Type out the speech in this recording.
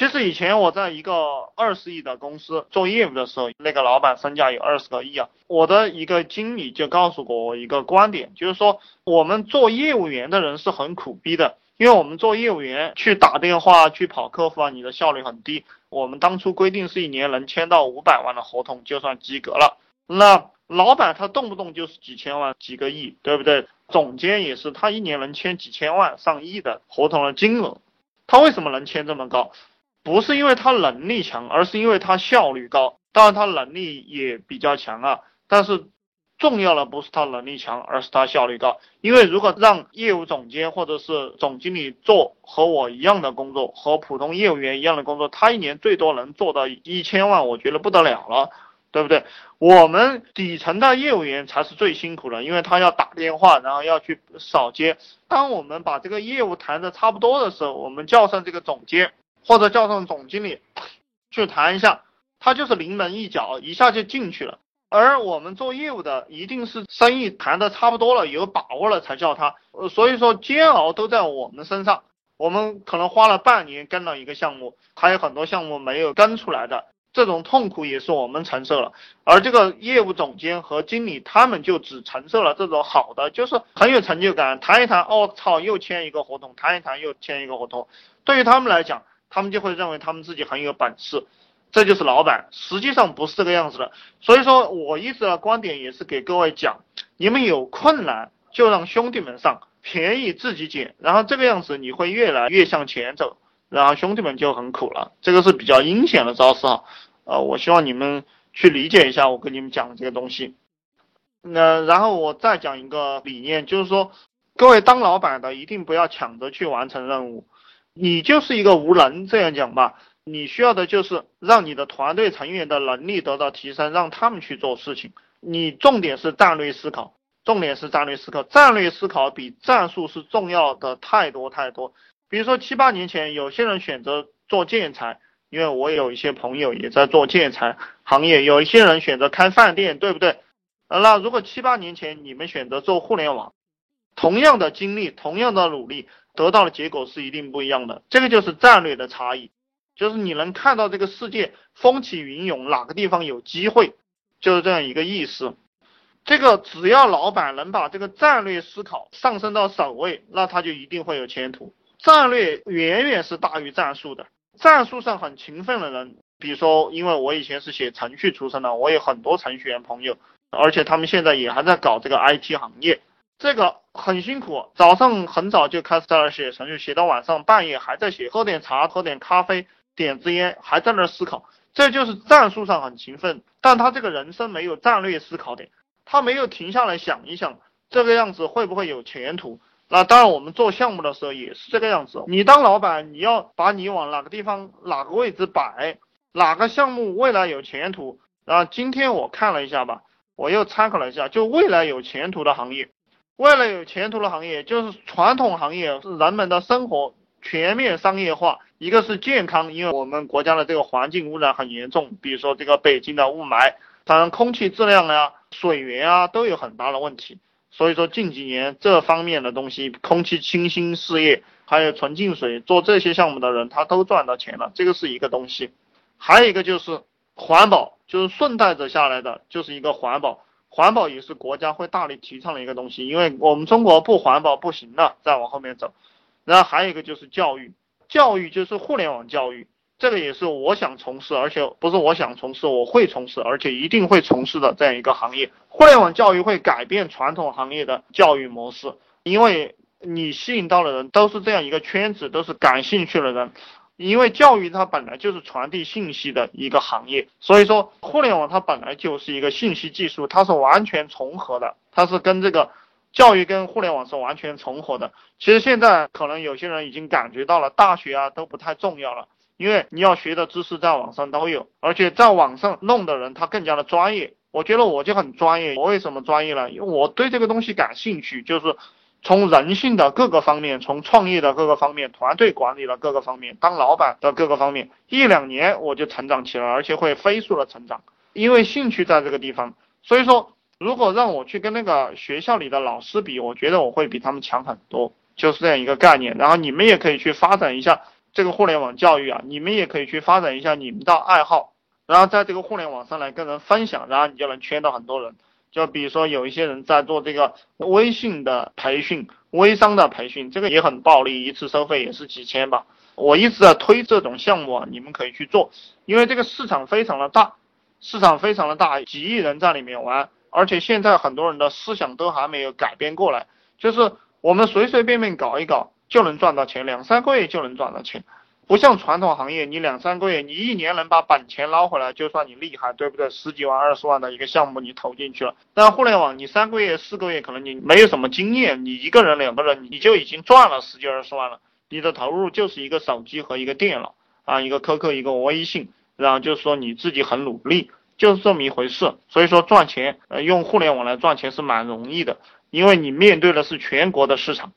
其实以前我在一个二十亿的公司做业务的时候，那个老板身价有二十个亿啊。我的一个经理就告诉过我一个观点，就是说我们做业务员的人是很苦逼的，因为我们做业务员去打电话、去跑客户啊，你的效率很低。我们当初规定是一年能签到五百万的合同就算及格了。那老板他动不动就是几千万、几个亿，对不对？总监也是，他一年能签几千万、上亿的合同的金额，他为什么能签这么高？不是因为他能力强，而是因为他效率高。当然他能力也比较强啊，但是重要的不是他能力强，而是他效率高。因为如果让业务总监或者是总经理做和我一样的工作，和普通业务员一样的工作，他一年最多能做到一千万，我觉得不得了了，对不对？我们底层的业务员才是最辛苦的，因为他要打电话，然后要去扫街。当我们把这个业务谈的差不多的时候，我们叫上这个总监。或者叫上总经理去谈一下，他就是临门一脚，一下就进去了。而我们做业务的，一定是生意谈的差不多了，有把握了才叫他。呃，所以说煎熬都在我们身上。我们可能花了半年跟了一个项目，还有很多项目没有跟出来的，这种痛苦也是我们承受了。而这个业务总监和经理，他们就只承受了这种好的，就是很有成就感。谈一谈，哦操，又签一个合同；谈一谈，又签一个合同。对于他们来讲，他们就会认为他们自己很有本事，这就是老板。实际上不是这个样子的。所以说我一直的观点也是给各位讲，你们有困难就让兄弟们上，便宜自己捡，然后这个样子你会越来越向前走，然后兄弟们就很苦了。这个是比较阴险的招式哈，呃，我希望你们去理解一下我跟你们讲的这个东西。那然后我再讲一个理念，就是说，各位当老板的一定不要抢着去完成任务。你就是一个无能，这样讲吧，你需要的就是让你的团队成员的能力得到提升，让他们去做事情。你重点是战略思考，重点是战略思考，战略思考比战术是重要的太多太多。比如说七八年前，有些人选择做建材，因为我有一些朋友也在做建材行业，有一些人选择开饭店，对不对？那如果七八年前你们选择做互联网，同样的经历，同样的努力。得到的结果是一定不一样的，这个就是战略的差异，就是你能看到这个世界风起云涌，哪个地方有机会，就是这样一个意思。这个只要老板能把这个战略思考上升到首位，那他就一定会有前途。战略远远是大于战术的，战术上很勤奋的人，比如说，因为我以前是写程序出身的，我有很多程序员朋友，而且他们现在也还在搞这个 IT 行业。这个很辛苦，早上很早就开始在那写程序，写到晚上半夜还在写，喝点茶，喝点咖啡，点支烟，还在那思考。这就是战术上很勤奋，但他这个人生没有战略思考点，他没有停下来想一想这个样子会不会有前途。那当然，我们做项目的时候也是这个样子。你当老板，你要把你往哪个地方、哪个位置摆，哪个项目未来有前途。然后今天我看了一下吧，我又参考了一下，就未来有前途的行业。为了有前途的行业，就是传统行业是人们的生活全面商业化。一个是健康，因为我们国家的这个环境污染很严重，比如说这个北京的雾霾，当然空气质量呀、水源啊都有很大的问题。所以说近几年这方面的东西，空气清新事业，还有纯净水，做这些项目的人他都赚到钱了，这个是一个东西。还有一个就是环保，就是顺带着下来的，就是一个环保。环保也是国家会大力提倡的一个东西，因为我们中国不环保不行的，再往后面走。然后还有一个就是教育，教育就是互联网教育，这个也是我想从事，而且不是我想从事，我会从事，而且一定会从事的这样一个行业。互联网教育会改变传统行业的教育模式，因为你吸引到的人都是这样一个圈子，都是感兴趣的人。因为教育它本来就是传递信息的一个行业，所以说互联网它本来就是一个信息技术，它是完全重合的，它是跟这个教育跟互联网是完全重合的。其实现在可能有些人已经感觉到了，大学啊都不太重要了，因为你要学的知识在网上都有，而且在网上弄的人他更加的专业。我觉得我就很专业，我为什么专业呢？因为我对这个东西感兴趣，就是。从人性的各个方面，从创业的各个方面，团队管理的各个方面，当老板的各个方面，一两年我就成长起来，而且会飞速的成长，因为兴趣在这个地方。所以说，如果让我去跟那个学校里的老师比，我觉得我会比他们强很多，就是这样一个概念。然后你们也可以去发展一下这个互联网教育啊，你们也可以去发展一下你们的爱好，然后在这个互联网上来跟人分享，然后你就能圈到很多人。就比如说有一些人在做这个微信的培训、微商的培训，这个也很暴利，一次收费也是几千吧。我一直在推这种项目啊，你们可以去做，因为这个市场非常的大，市场非常的大，几亿人在里面玩，而且现在很多人的思想都还没有改变过来，就是我们随随便便搞一搞就能赚到钱，两三个月就能赚到钱。不像传统行业，你两三个月，你一年能把本钱捞回来，就算你厉害，对不对？十几万、二十万的一个项目你投进去了，但互联网你三个月、四个月，可能你没有什么经验，你一个人、两个人，你就已经赚了十几二十万了。你的投入就是一个手机和一个电脑啊，一个 QQ、一个微信，然后就是说你自己很努力，就是这么一回事。所以说赚钱，呃，用互联网来赚钱是蛮容易的，因为你面对的是全国的市场。